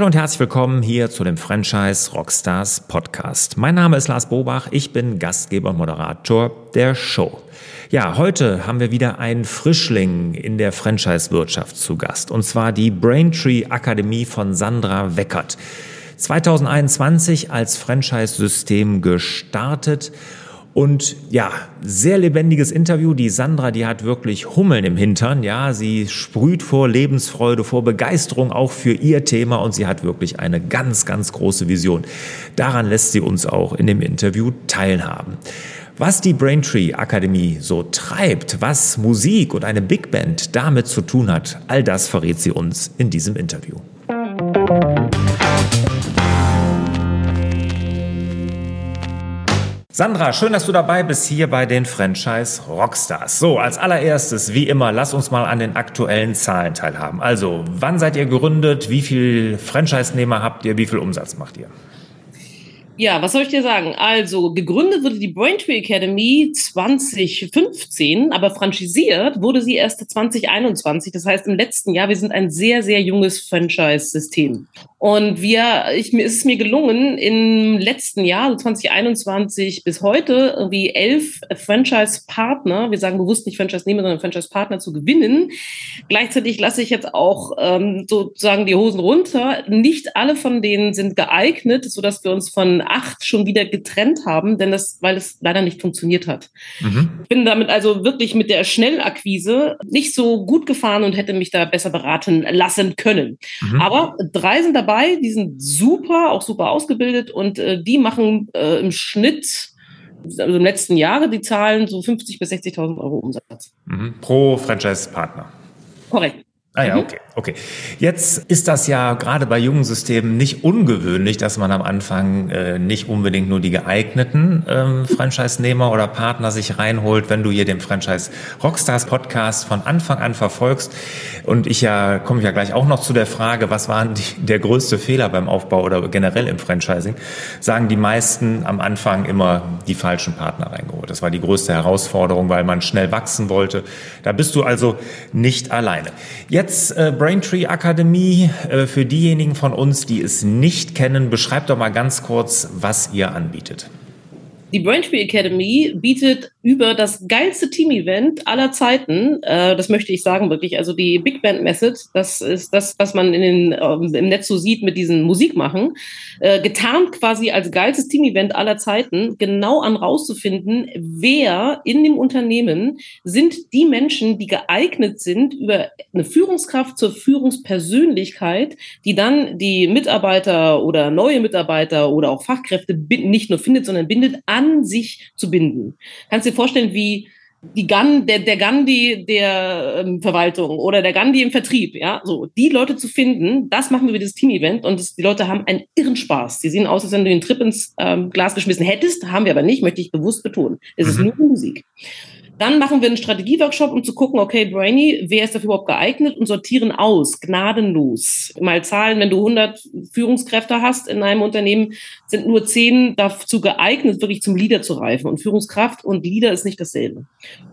Hallo und herzlich willkommen hier zu dem Franchise Rockstars Podcast. Mein Name ist Lars Bobach, ich bin Gastgeber und Moderator der Show. Ja, heute haben wir wieder einen Frischling in der Franchise-Wirtschaft zu Gast, und zwar die Braintree Akademie von Sandra Weckert. 2021 als Franchise-System gestartet und ja, sehr lebendiges Interview. Die Sandra, die hat wirklich Hummeln im Hintern. Ja, sie sprüht vor Lebensfreude, vor Begeisterung auch für ihr Thema und sie hat wirklich eine ganz, ganz große Vision. Daran lässt sie uns auch in dem Interview teilhaben. Was die Braintree Akademie so treibt, was Musik und eine Big Band damit zu tun hat, all das verrät sie uns in diesem Interview. Sandra, schön, dass du dabei bist hier bei den Franchise Rockstars. So, als allererstes, wie immer, lass uns mal an den aktuellen Zahlen teilhaben. Also, wann seid ihr gegründet? Wie viel Franchise-Nehmer habt ihr? Wie viel Umsatz macht ihr? Ja, was soll ich dir sagen? Also, gegründet wurde die Braintree Academy 2015, aber franchisiert wurde sie erst 2021. Das heißt, im letzten Jahr, wir sind ein sehr, sehr junges Franchise-System. Und wir, ich, mir ist es mir gelungen, im letzten Jahr, 2021 bis heute, irgendwie elf Franchise-Partner, wir sagen bewusst nicht Franchise-Nehmer, sondern Franchise-Partner zu gewinnen. Gleichzeitig lasse ich jetzt auch ähm, sozusagen die Hosen runter. Nicht alle von denen sind geeignet, sodass wir uns von acht schon wieder getrennt haben, denn das, weil es leider nicht funktioniert hat. Mhm. Ich bin damit also wirklich mit der Schnellakquise nicht so gut gefahren und hätte mich da besser beraten lassen können. Mhm. Aber drei sind dabei dabei, die sind super, auch super ausgebildet und äh, die machen äh, im Schnitt also im letzten Jahre die Zahlen so 50 bis 60.000 Euro Umsatz. Mhm. Pro Franchise-Partner. Korrekt. Ah ja, mhm. okay, okay. Jetzt ist das ja gerade bei jungen Systemen nicht ungewöhnlich, dass man am Anfang äh, nicht unbedingt nur die geeigneten ähm, Franchise-Nehmer oder Partner sich reinholt. Wenn du hier den Franchise Rockstars Podcast von Anfang an verfolgst und ich ja komme ich ja gleich auch noch zu der Frage, was waren die, der größte Fehler beim Aufbau oder generell im Franchising, sagen die meisten am Anfang immer die falschen Partner reingeholt. Das war die größte Herausforderung, weil man schnell wachsen wollte. Da bist du also nicht alleine. Jetzt äh, Braintree Akademie. Äh, für diejenigen von uns, die es nicht kennen, beschreibt doch mal ganz kurz, was ihr anbietet. Die Braintree Academy bietet über das geilste Team-Event aller Zeiten, äh, das möchte ich sagen wirklich, also die Big Band Method, das ist das, was man in den, ähm, im Netz so sieht mit diesen Musikmachen, äh, getarnt quasi als geilstes Team-Event aller Zeiten, genau an rauszufinden, wer in dem Unternehmen sind die Menschen, die geeignet sind, über eine Führungskraft zur Führungspersönlichkeit, die dann die Mitarbeiter oder neue Mitarbeiter oder auch Fachkräfte nicht nur findet, sondern bindet an an sich zu binden. Kannst du dir vorstellen, wie die Gan, der, der Gandhi der ähm, Verwaltung oder der Gandhi im Vertrieb, ja, so, die Leute zu finden, das machen wir über dieses Team-Event und das, die Leute haben einen irren Spaß. Die sehen aus, als wenn du den Trip ins ähm, Glas geschmissen hättest, haben wir aber nicht, möchte ich bewusst betonen. Es mhm. ist nur Musik. Dann machen wir einen Strategieworkshop, um zu gucken, okay, Brainy, wer ist dafür überhaupt geeignet und sortieren aus, gnadenlos. Mal Zahlen, wenn du 100 Führungskräfte hast in einem Unternehmen, sind nur 10 dazu geeignet, wirklich zum Leader zu reifen. Und Führungskraft und Leader ist nicht dasselbe.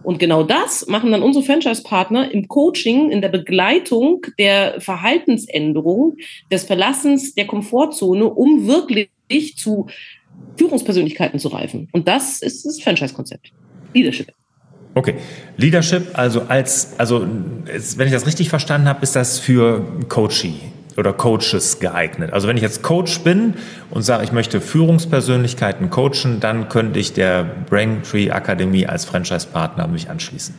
Und genau das machen dann unsere Franchise-Partner im Coaching, in der Begleitung der Verhaltensänderung, des Verlassens der Komfortzone, um wirklich zu Führungspersönlichkeiten zu reifen. Und das ist das Franchise-Konzept. Leadership. Okay, Leadership, also als, also wenn ich das richtig verstanden habe, ist das für Coaching oder Coaches geeignet. Also wenn ich jetzt Coach bin und sage, ich möchte Führungspersönlichkeiten coachen, dann könnte ich der Braintree Akademie als Franchise-Partner mich anschließen.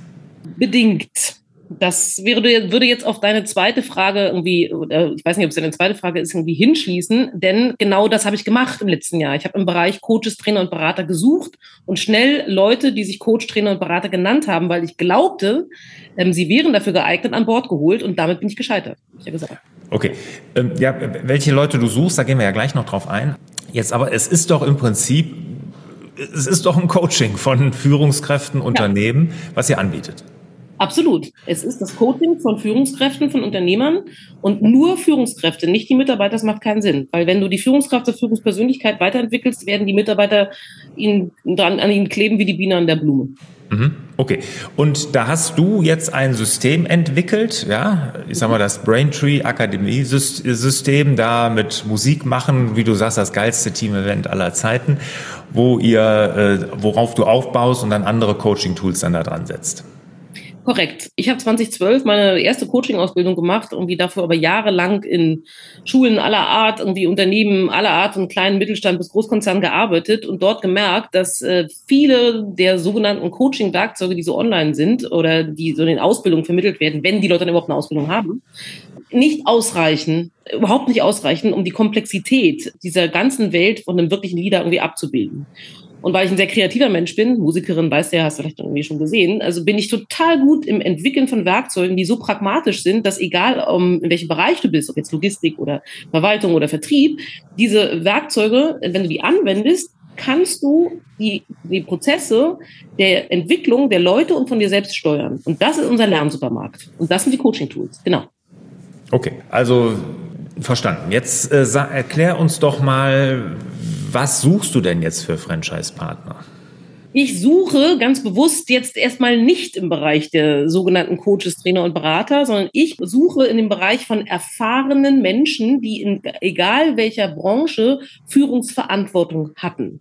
Bedingt. Das wäre, würde jetzt auf deine zweite Frage irgendwie, oder ich weiß nicht, ob es deine zweite Frage ist, irgendwie hinschließen, denn genau das habe ich gemacht im letzten Jahr. Ich habe im Bereich Coaches, Trainer und Berater gesucht und schnell Leute, die sich Coach, Trainer und Berater genannt haben, weil ich glaubte, ähm, sie wären dafür geeignet, an Bord geholt und damit bin ich gescheitert, habe ich ja gesagt. Okay, ähm, ja, welche Leute du suchst, da gehen wir ja gleich noch drauf ein. Jetzt aber, es ist doch im Prinzip, es ist doch ein Coaching von Führungskräften, Unternehmen, ja. was ihr anbietet. Absolut. Es ist das Coaching von Führungskräften, von Unternehmern und nur Führungskräfte, nicht die Mitarbeiter. Das macht keinen Sinn, weil wenn du die Führungskraft der Führungspersönlichkeit weiterentwickelst, werden die Mitarbeiter ihnen dran, an ihnen kleben wie die Biene an der Blume. Mhm. Okay. Und da hast du jetzt ein System entwickelt, ja, ich sag mal das Braintree Akademie System, da mit Musik machen, wie du sagst, das geilste Team-Event aller Zeiten, wo ihr, äh, worauf du aufbaust und dann andere Coaching-Tools dann da dran setzt. Korrekt. Ich habe 2012 meine erste Coaching-Ausbildung gemacht, irgendwie dafür aber jahrelang in Schulen aller Art, irgendwie Unternehmen aller Art, von kleinen Mittelstand bis Großkonzern gearbeitet und dort gemerkt, dass äh, viele der sogenannten Coaching-Werkzeuge, die so online sind oder die so in den Ausbildungen vermittelt werden, wenn die Leute dann überhaupt eine Ausbildung haben, nicht ausreichen, überhaupt nicht ausreichen, um die Komplexität dieser ganzen Welt von einem wirklichen Leader irgendwie abzubilden. Und weil ich ein sehr kreativer Mensch bin, Musikerin, weißt du ja, hast du vielleicht irgendwie schon gesehen, also bin ich total gut im Entwickeln von Werkzeugen, die so pragmatisch sind, dass egal um, in welchem Bereich du bist, ob jetzt Logistik oder Verwaltung oder Vertrieb, diese Werkzeuge, wenn du die anwendest, kannst du die, die Prozesse der Entwicklung der Leute und von dir selbst steuern. Und das ist unser Lernsupermarkt. Und das sind die Coaching-Tools, genau. Okay, also verstanden. Jetzt äh, erklär uns doch mal, was suchst du denn jetzt für Franchise-Partner? Ich suche ganz bewusst jetzt erstmal nicht im Bereich der sogenannten Coaches, Trainer und Berater, sondern ich suche in dem Bereich von erfahrenen Menschen, die in egal welcher Branche Führungsverantwortung hatten.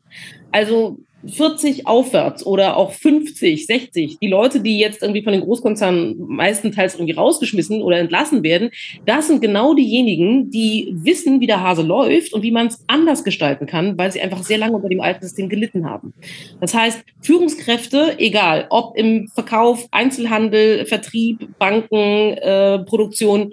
Also 40 aufwärts oder auch 50, 60, die Leute, die jetzt irgendwie von den Großkonzernen meistenteils irgendwie rausgeschmissen oder entlassen werden, das sind genau diejenigen, die wissen, wie der Hase läuft und wie man es anders gestalten kann, weil sie einfach sehr lange unter dem alten System gelitten haben. Das heißt, Führungskräfte, egal, ob im Verkauf, Einzelhandel, Vertrieb, Banken, äh, Produktion,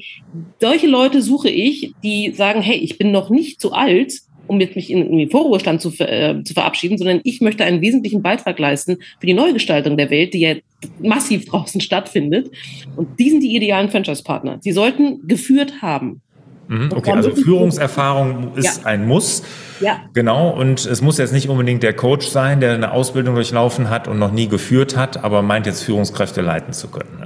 solche Leute suche ich, die sagen, hey, ich bin noch nicht zu alt, um jetzt mich in, den Vorruhestand zu, äh, zu verabschieden, sondern ich möchte einen wesentlichen Beitrag leisten für die Neugestaltung der Welt, die ja massiv draußen stattfindet. Und die sind die idealen Franchise-Partner. Sie sollten geführt haben. Mhm, okay, also Führungserfahrung ist ja. ein Muss. Ja. Genau, und es muss jetzt nicht unbedingt der Coach sein, der eine Ausbildung durchlaufen hat und noch nie geführt hat, aber meint jetzt Führungskräfte leiten zu können.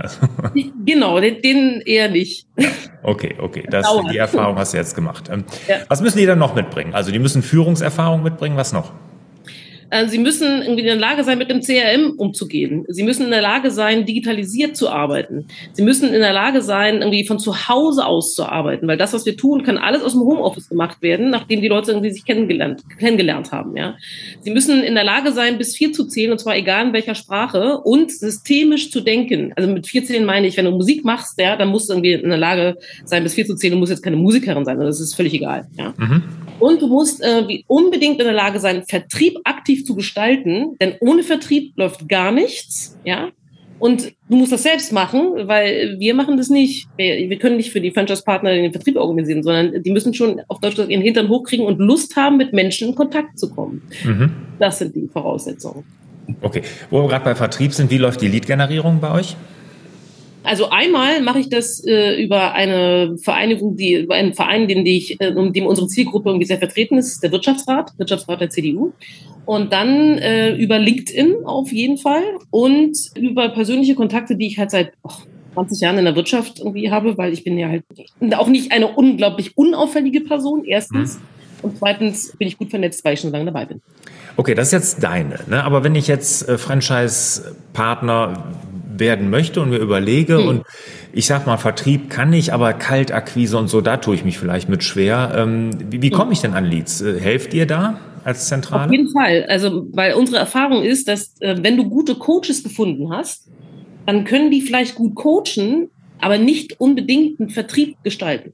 Genau, den, den eher nicht. Ja. Okay, okay, das, die Erfahrung hast du jetzt gemacht. Ähm. Was müssen die dann noch mitbringen? Also die müssen Führungserfahrung mitbringen, was noch? Äh, sie müssen irgendwie in der Lage sein, mit dem CRM umzugehen. Sie müssen in der Lage sein, digitalisiert zu arbeiten. Sie müssen in der Lage sein, irgendwie von zu Hause aus zu arbeiten, weil das, was wir tun, kann alles aus dem Homeoffice gemacht werden, nachdem die Leute irgendwie sich kennengelernt, kennengelernt haben. Ja. Sie müssen in der Lage sein, bis vier zu zählen, und zwar egal in welcher Sprache, und systemisch zu denken. Also mit vier zählen meine ich, wenn du Musik machst, ja, dann musst du irgendwie in der Lage sein, bis vier zu zählen. Du musst jetzt keine Musikerin sein, das ist völlig egal. Ja. Mhm. Und du musst äh, unbedingt in der Lage sein, Vertrieb aktiv zu gestalten, denn ohne Vertrieb läuft gar nichts, ja. Und du musst das selbst machen, weil wir machen das nicht. Wir, wir können nicht für die Franchise-Partner den Vertrieb organisieren, sondern die müssen schon auf Deutsch ihren Hintern hochkriegen und Lust haben, mit Menschen in Kontakt zu kommen. Mhm. Das sind die Voraussetzungen. Okay. Wo wir gerade bei Vertrieb sind, wie läuft die Lead-Generierung bei euch? Also einmal mache ich das äh, über eine Vereinigung, die über einen Verein, den ich, äh, um dem unsere Zielgruppe irgendwie sehr vertreten ist, der Wirtschaftsrat, Wirtschaftsrat der CDU. Und dann äh, über LinkedIn auf jeden Fall und über persönliche Kontakte, die ich halt seit oh, 20 Jahren in der Wirtschaft irgendwie habe, weil ich bin ja halt auch nicht eine unglaublich unauffällige Person, erstens. Hm. Und zweitens bin ich gut vernetzt, weil ich schon lange dabei bin. Okay, das ist jetzt deine. Ne? Aber wenn ich jetzt äh, Franchise-Partner werden möchte und mir überlege hm. und ich sag mal, Vertrieb kann ich, aber Kaltakquise und so, da tue ich mich vielleicht mit schwer. Ähm, wie, wie hm. komme ich denn an Leads? Äh, helft ihr da als Zentrale? Auf jeden Fall. Also, weil unsere Erfahrung ist, dass äh, wenn du gute Coaches gefunden hast, dann können die vielleicht gut coachen, aber nicht unbedingt einen Vertrieb gestalten.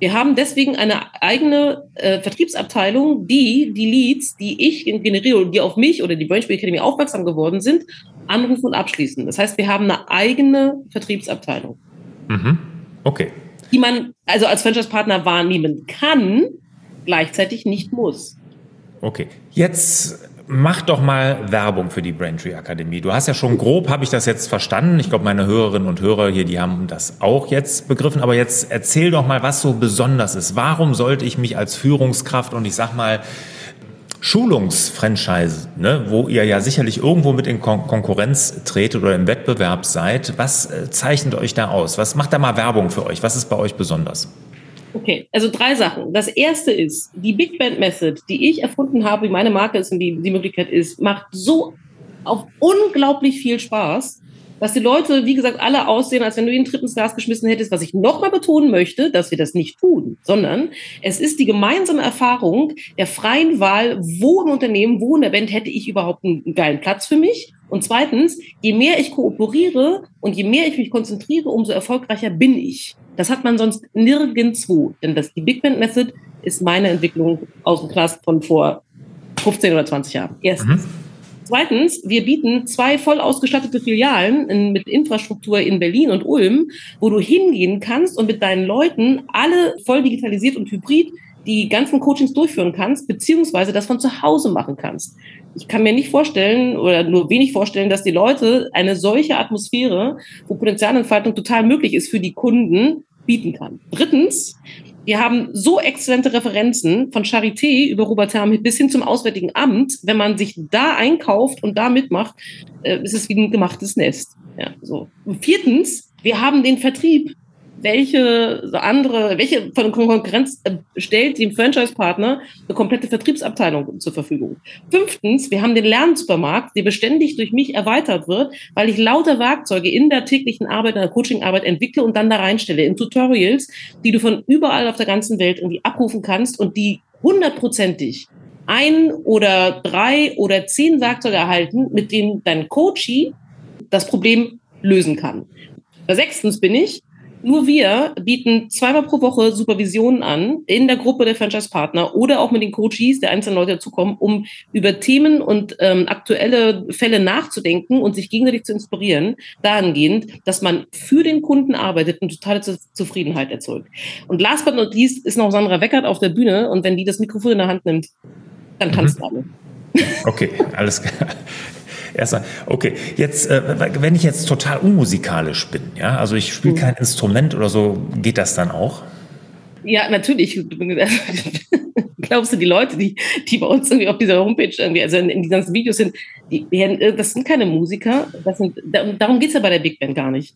Wir haben deswegen eine eigene äh, Vertriebsabteilung, die die Leads, die ich generiere, die auf mich oder die Brainspiel Academy aufmerksam geworden sind, anrufen und abschließen. Das heißt, wir haben eine eigene Vertriebsabteilung. Mhm. Okay. Die man also als Franchise-Partner wahrnehmen kann, gleichzeitig nicht muss. Okay. Jetzt Mach doch mal Werbung für die Braintree Akademie. Du hast ja schon grob, habe ich das jetzt verstanden. Ich glaube, meine Hörerinnen und Hörer hier, die haben das auch jetzt begriffen. Aber jetzt erzähl doch mal, was so besonders ist. Warum sollte ich mich als Führungskraft und ich sag mal Schulungsfranchise, ne, wo ihr ja sicherlich irgendwo mit in Kon Konkurrenz tretet oder im Wettbewerb seid, was äh, zeichnet euch da aus? Was macht da mal Werbung für euch? Was ist bei euch besonders? Okay, also drei Sachen. Das erste ist, die Big Band Method, die ich erfunden habe, wie meine Marke ist und die, die Möglichkeit ist, macht so auf unglaublich viel Spaß dass die Leute, wie gesagt, alle aussehen, als wenn du ihnen Tritt ins Glas geschmissen hättest. Was ich nochmal betonen möchte, dass wir das nicht tun, sondern es ist die gemeinsame Erfahrung der freien Wahl, wo im Unternehmen, wo in der Band hätte ich überhaupt einen geilen Platz für mich. Und zweitens, je mehr ich kooperiere und je mehr ich mich konzentriere, umso erfolgreicher bin ich. Das hat man sonst nirgendwo. Denn das, die Big Band Method ist meine Entwicklung aus dem Class von vor 15 oder 20 Jahren. Erstens. Mhm. Zweitens, wir bieten zwei voll ausgestattete Filialen in, mit Infrastruktur in Berlin und Ulm, wo du hingehen kannst und mit deinen Leuten alle voll digitalisiert und hybrid die ganzen Coachings durchführen kannst, beziehungsweise das von zu Hause machen kannst. Ich kann mir nicht vorstellen oder nur wenig vorstellen, dass die Leute eine solche Atmosphäre, wo Potenzialentfaltung total möglich ist für die Kunden, bieten kann. Drittens, wir haben so exzellente Referenzen von Charité über Robert Herm bis hin zum Auswärtigen Amt. Wenn man sich da einkauft und da mitmacht, äh, ist es wie ein gemachtes Nest. Ja, so. Und viertens, wir haben den Vertrieb welche andere, welche von Konkurrenz äh, stellt dem Franchise-Partner eine komplette Vertriebsabteilung zur Verfügung. Fünftens, wir haben den Lernsupermarkt, der beständig durch mich erweitert wird, weil ich lauter Werkzeuge in der täglichen Arbeit, in der Coachingarbeit entwickle und dann da reinstelle in Tutorials, die du von überall auf der ganzen Welt irgendwie abrufen kannst und die hundertprozentig ein oder drei oder zehn Werkzeuge erhalten, mit denen dein Coachie das Problem lösen kann. Sechstens bin ich, nur wir bieten zweimal pro Woche Supervisionen an in der Gruppe der Franchise-Partner oder auch mit den Coaches der einzelnen Leute dazukommen, um über Themen und ähm, aktuelle Fälle nachzudenken und sich gegenseitig zu inspirieren, dahingehend, dass man für den Kunden arbeitet und totale Zufriedenheit erzeugt. Und last but not least ist noch Sandra Weckert auf der Bühne und wenn die das Mikrofon in der Hand nimmt, dann tanzen mhm. alle. Okay, alles klar. Erstmal, okay, jetzt, äh, wenn ich jetzt total unmusikalisch bin, ja, also ich spiele mhm. kein Instrument oder so, geht das dann auch? Ja, natürlich. Glaubst du, die Leute, die, die bei uns irgendwie auf dieser Homepage irgendwie, also in, in die ganzen Videos sind, die, die, das sind keine Musiker. Das sind, darum geht's ja bei der Big Band gar nicht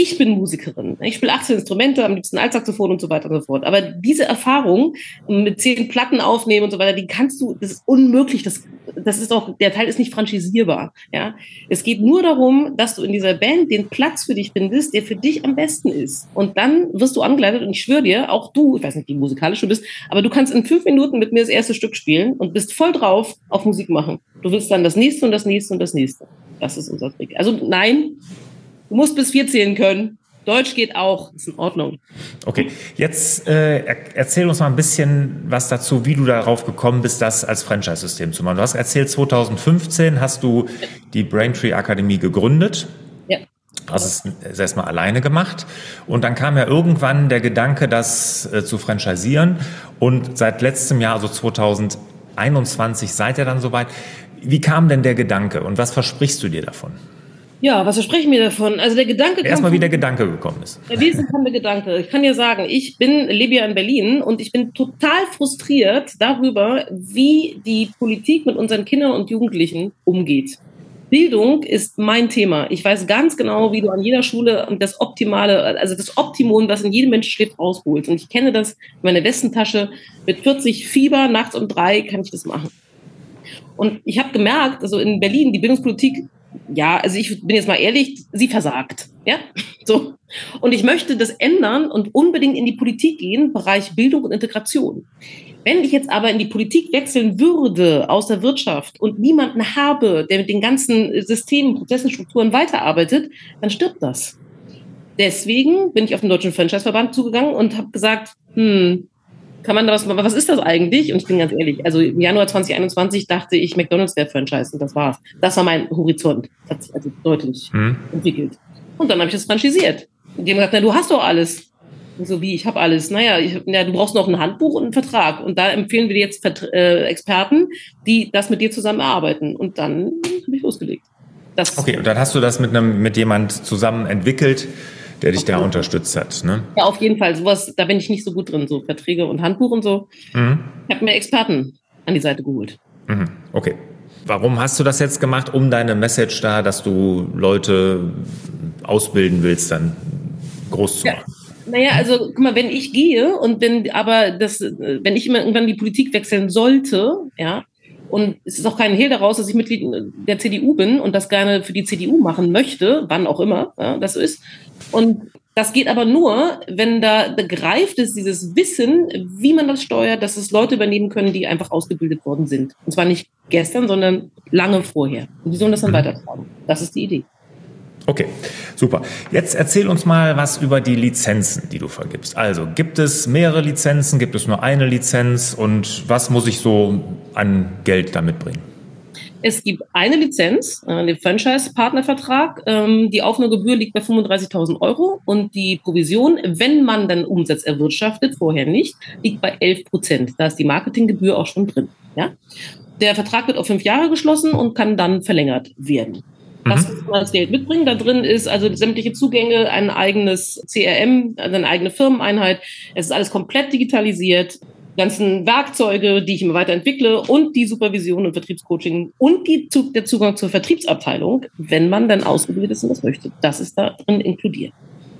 ich bin Musikerin. Ich spiele 18 Instrumente, am liebsten Altsaxophon und so weiter und so fort. Aber diese Erfahrung mit zehn Platten aufnehmen und so weiter, die kannst du, das ist unmöglich. Das, das ist auch, der Teil ist nicht franchisierbar. Ja, es geht nur darum, dass du in dieser Band den Platz für dich findest, der für dich am besten ist. Und dann wirst du angeleitet und ich schwöre dir, auch du, ich weiß nicht, wie musikalisch du bist, aber du kannst in fünf Minuten mit mir das erste Stück spielen und bist voll drauf auf Musik machen. Du willst dann das nächste und das nächste und das nächste. Das ist unser Trick. Also nein, Du musst bis vier zählen können. Deutsch geht auch, ist in Ordnung. Okay, jetzt äh, erzähl uns mal ein bisschen was dazu, wie du darauf gekommen bist, das als Franchise-System zu machen. Du hast erzählt, 2015 hast du die Braintree Akademie gegründet. Ja. Hast es erstmal alleine gemacht. Und dann kam ja irgendwann der Gedanke, das äh, zu franchisieren. Und seit letztem Jahr, also 2021, seid ihr dann soweit. Wie kam denn der Gedanke und was versprichst du dir davon? Ja, was verspreche ich mir davon? Also der Gedanke Erstmal, wie der Gedanke gekommen ist. Der wesentliche Gedanke. Ich kann dir sagen, ich bin, lebe ja in Berlin und ich bin total frustriert darüber, wie die Politik mit unseren Kindern und Jugendlichen umgeht. Bildung ist mein Thema. Ich weiß ganz genau, wie du an jeder Schule das Optimale, also das Optimum, was in jedem Menschen schläft, rausholst. Und ich kenne das in meiner Westentasche. Mit 40 Fieber nachts um drei kann ich das machen. Und ich habe gemerkt, also in Berlin, die Bildungspolitik ja, also ich bin jetzt mal ehrlich, sie versagt. Ja, so. Und ich möchte das ändern und unbedingt in die Politik gehen, Bereich Bildung und Integration. Wenn ich jetzt aber in die Politik wechseln würde aus der Wirtschaft und niemanden habe, der mit den ganzen Systemen, Prozessen, Strukturen weiterarbeitet, dann stirbt das. Deswegen bin ich auf den Deutschen Franchise-Verband zugegangen und habe gesagt, hm, kann man da was, was ist das eigentlich? Und ich bin ganz ehrlich, also im Januar 2021 dachte ich, McDonalds wäre Franchise und das war's. Das war mein Horizont. Das hat sich also deutlich hm. entwickelt. Und dann habe ich das franchisiert. Und die haben gesagt, na, du hast doch alles. Und so wie, ich habe alles. Naja, ich, ja, du brauchst noch ein Handbuch und einen Vertrag. Und da empfehlen wir dir jetzt Vert äh, Experten, die das mit dir zusammen erarbeiten. Und dann habe ich losgelegt. Das okay, und dann hast du das mit einem, mit jemand zusammen entwickelt, der dich da unterstützt hat. Ne? Ja, auf jeden Fall. Sowas, da bin ich nicht so gut drin, so Verträge und Handbuch und so. Mhm. Ich habe mir Experten an die Seite geholt. Mhm. Okay. Warum hast du das jetzt gemacht, um deine Message da, dass du Leute ausbilden willst, dann groß zu machen? Ja. Naja, also guck mal, wenn ich gehe und wenn aber das, wenn ich immer irgendwann die Politik wechseln sollte, ja, Und es ist auch kein Hehl daraus, dass ich Mitglied der CDU bin und das gerne für die CDU machen möchte, wann auch immer ja, das ist. Und das geht aber nur, wenn da begreift ist, dieses Wissen, wie man das steuert, dass es Leute übernehmen können, die einfach ausgebildet worden sind. Und zwar nicht gestern, sondern lange vorher. Und die sollen das dann mhm. weitertragen. Das ist die Idee. Okay, super. Jetzt erzähl uns mal was über die Lizenzen, die du vergibst. Also gibt es mehrere Lizenzen, gibt es nur eine Lizenz und was muss ich so an Geld damit bringen? Es gibt eine Lizenz, äh, den Franchise-Partnervertrag. Ähm, die Aufnahmegebühr liegt bei 35.000 Euro und die Provision, wenn man dann Umsatz erwirtschaftet, vorher nicht, liegt bei 11 Prozent. Da ist die Marketinggebühr auch schon drin. Ja? Der Vertrag wird auf fünf Jahre geschlossen und kann dann verlängert werden. Das mhm. muss man das Geld mitbringen. Da drin ist also sämtliche Zugänge, ein eigenes CRM, eine eigene Firmeneinheit. Es ist alles komplett digitalisiert. Ganzen Werkzeuge, die ich immer weiterentwickle und die Supervision und Vertriebscoaching und die, der Zugang zur Vertriebsabteilung, wenn man dann ausgebildet ist und das möchte. Das ist da drin inkludiert.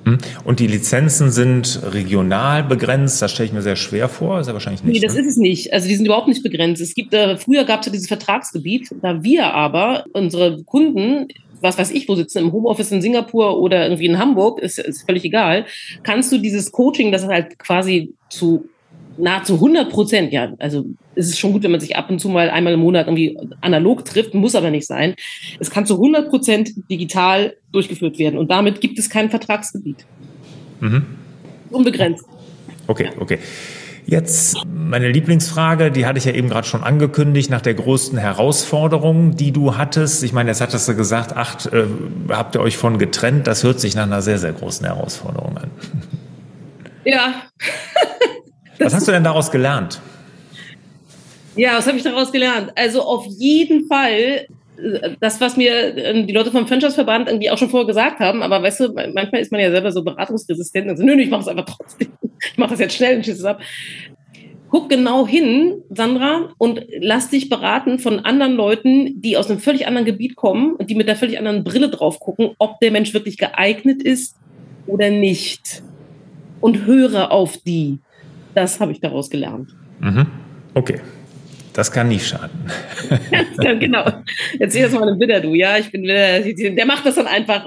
Mhm. Und die Lizenzen sind regional begrenzt. Das stelle ich mir sehr schwer vor. Ist ja wahrscheinlich nicht. Nee, das ne? ist es nicht. Also die sind überhaupt nicht begrenzt. Es gibt, äh, früher gab es ja dieses Vertragsgebiet, da wir aber unsere Kunden was weiß ich, wo sitzen, im Homeoffice in Singapur oder irgendwie in Hamburg, ist, ist völlig egal, kannst du dieses Coaching, das halt quasi zu nahezu 100 Prozent, ja, also es ist schon gut, wenn man sich ab und zu mal einmal im Monat irgendwie analog trifft, muss aber nicht sein. Es kann zu 100 Prozent digital durchgeführt werden und damit gibt es kein Vertragsgebiet. Mhm. Unbegrenzt. Okay, okay. Jetzt meine Lieblingsfrage, die hatte ich ja eben gerade schon angekündigt, nach der größten Herausforderung, die du hattest. Ich meine, jetzt hattest du gesagt, acht, äh, habt ihr euch von getrennt. Das hört sich nach einer sehr, sehr großen Herausforderung an. Ja. Was hast du denn daraus gelernt? Ja, was habe ich daraus gelernt? Also auf jeden Fall das, was mir ähm, die Leute vom Franchise-Verband irgendwie auch schon vorher gesagt haben, aber weißt du, manchmal ist man ja selber so beratungsresistent und so, nö, ich mache es einfach trotzdem. Ich mache das jetzt schnell und schieße es ab. Guck genau hin, Sandra, und lass dich beraten von anderen Leuten, die aus einem völlig anderen Gebiet kommen und die mit der völlig anderen Brille drauf gucken, ob der Mensch wirklich geeignet ist oder nicht. Und höre auf die. Das habe ich daraus gelernt. Mhm. Okay. Das kann nicht schaden. ja, genau. Erzähl das mal einem Widder, du. Ja, ich bin Widder. Der macht das dann einfach.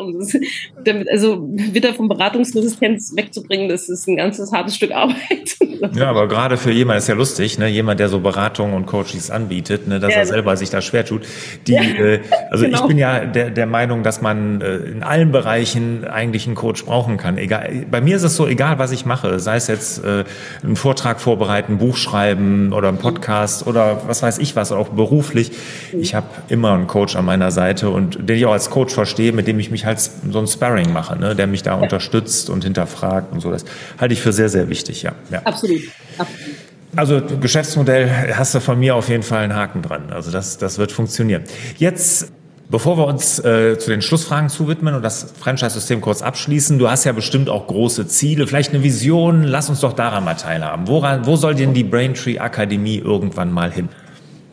Also Widder von Beratungsresistenz wegzubringen, das ist ein ganzes hartes Stück Arbeit. ja, aber gerade für jemand ist ja lustig, ne? jemand, der so Beratung und Coachings anbietet, ne? dass ja, er selber sich da schwer tut. Die, ja, äh, also genau. ich bin ja der, der Meinung, dass man äh, in allen Bereichen eigentlich einen Coach brauchen kann. Egal, bei mir ist es so, egal was ich mache, sei es jetzt äh, einen Vortrag vorbereiten, ein Buch schreiben oder ein Podcast oder was weiß ich was, auch beruflich. Ich habe immer einen Coach an meiner Seite und den ich auch als Coach verstehe, mit dem ich mich halt so ein Sparring mache, ne? der mich da ja. unterstützt und hinterfragt und so. Das halte ich für sehr, sehr wichtig, ja. ja. Absolut. Absolut. Also Geschäftsmodell hast du von mir auf jeden Fall einen Haken dran. Also das, das wird funktionieren. Jetzt Bevor wir uns äh, zu den Schlussfragen zuwidmen und das Franchise-System kurz abschließen, du hast ja bestimmt auch große Ziele, vielleicht eine Vision. Lass uns doch daran mal teilhaben. Woran, wo soll denn die Braintree Akademie irgendwann mal hin?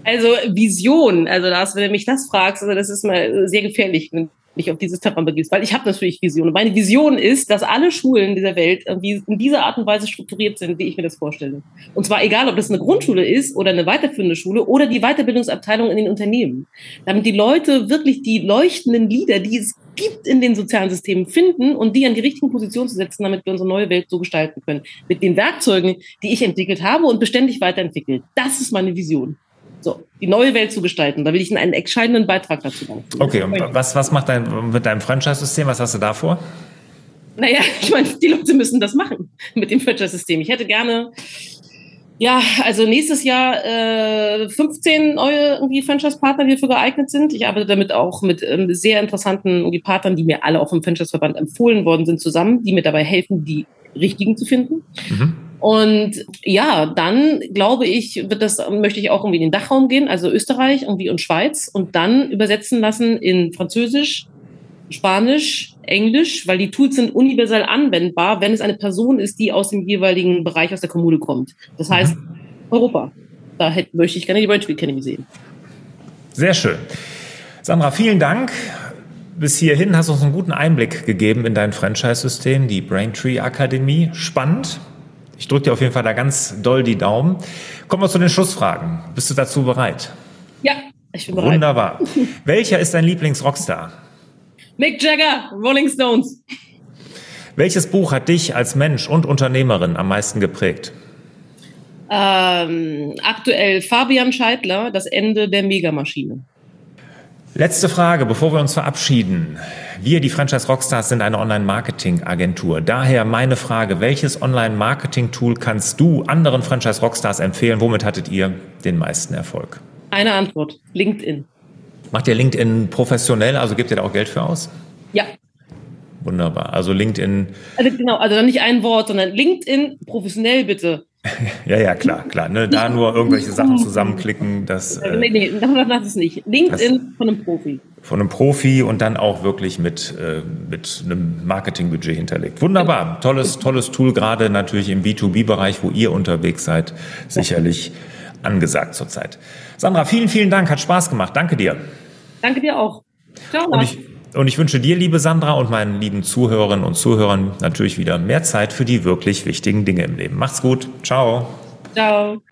Also Vision, also da, wenn du mich das fragst, also das ist mal sehr gefährlich mich auf dieses Terrain begibst, weil ich habe natürlich Visionen. Meine Vision ist, dass alle Schulen dieser Welt irgendwie in dieser Art und Weise strukturiert sind, wie ich mir das vorstelle. Und zwar egal, ob das eine Grundschule ist oder eine weiterführende Schule oder die Weiterbildungsabteilung in den Unternehmen. Damit die Leute wirklich die leuchtenden Lieder, die es gibt in den sozialen Systemen, finden und die an die richtigen Positionen zu setzen, damit wir unsere neue Welt so gestalten können. Mit den Werkzeugen, die ich entwickelt habe und beständig weiterentwickelt. Das ist meine Vision. So, die neue Welt zu gestalten. Da will ich einen entscheidenden Beitrag dazu machen. Okay, und was, was macht dein, mit deinem Franchise-System? Was hast du da vor? Naja, ich meine, die Leute müssen das machen mit dem Franchise-System. Ich hätte gerne, ja, also nächstes Jahr äh, 15 neue irgendwie Franchise-Partner, die dafür geeignet sind. Ich arbeite damit auch mit ähm, sehr interessanten irgendwie Partnern, die mir alle auch vom Franchise-Verband empfohlen worden sind, zusammen, die mir dabei helfen, die richtigen zu finden. Mhm. Und ja, dann glaube ich, wird das, möchte ich auch irgendwie in den Dachraum gehen, also Österreich irgendwie und Schweiz und dann übersetzen lassen in Französisch, Spanisch, Englisch, weil die Tools sind universell anwendbar, wenn es eine Person ist, die aus dem jeweiligen Bereich aus der Kommune kommt. Das heißt, mhm. Europa. Da hätte, möchte ich gerne die Brettspiel Academy sehen. Sehr schön. Sandra, vielen Dank. Bis hierhin hast du uns einen guten Einblick gegeben in dein Franchise-System, die Braintree Akademie. Spannend. Ich drücke dir auf jeden Fall da ganz doll die Daumen. Kommen wir zu den Schlussfragen. Bist du dazu bereit? Ja, ich bin bereit. Wunderbar. Welcher ist dein Lieblingsrockstar? Mick Jagger, Rolling Stones. Welches Buch hat dich als Mensch und Unternehmerin am meisten geprägt? Ähm, aktuell Fabian Scheidler, das Ende der Megamaschine. Letzte Frage, bevor wir uns verabschieden. Wir, die Franchise Rockstars, sind eine Online-Marketing-Agentur. Daher meine Frage, welches Online-Marketing-Tool kannst du anderen Franchise Rockstars empfehlen? Womit hattet ihr den meisten Erfolg? Eine Antwort, LinkedIn. Macht ihr LinkedIn professionell, also gebt ihr da auch Geld für aus? Ja. Wunderbar. Also LinkedIn. Also genau, also nicht ein Wort, sondern LinkedIn professionell bitte. Ja, ja, klar, klar. Ne? Da nur irgendwelche Sachen zusammenklicken, das. Äh, nee, nee, das ist nicht. LinkedIn von einem Profi. Von einem Profi und dann auch wirklich mit, äh, mit einem Marketingbudget hinterlegt. Wunderbar. Tolles, tolles Tool, gerade natürlich im B2B-Bereich, wo ihr unterwegs seid, sicherlich angesagt zurzeit. Sandra, vielen, vielen Dank. Hat Spaß gemacht. Danke dir. Danke dir auch. Ciao. Und ich, wünsche dir, liebe Sandra, und meinen lieben Zuhörerinnen und Zuhörern natürlich wieder mehr Zeit für die wirklich wichtigen Dinge im Leben. Macht's gut. Ciao. Ciao.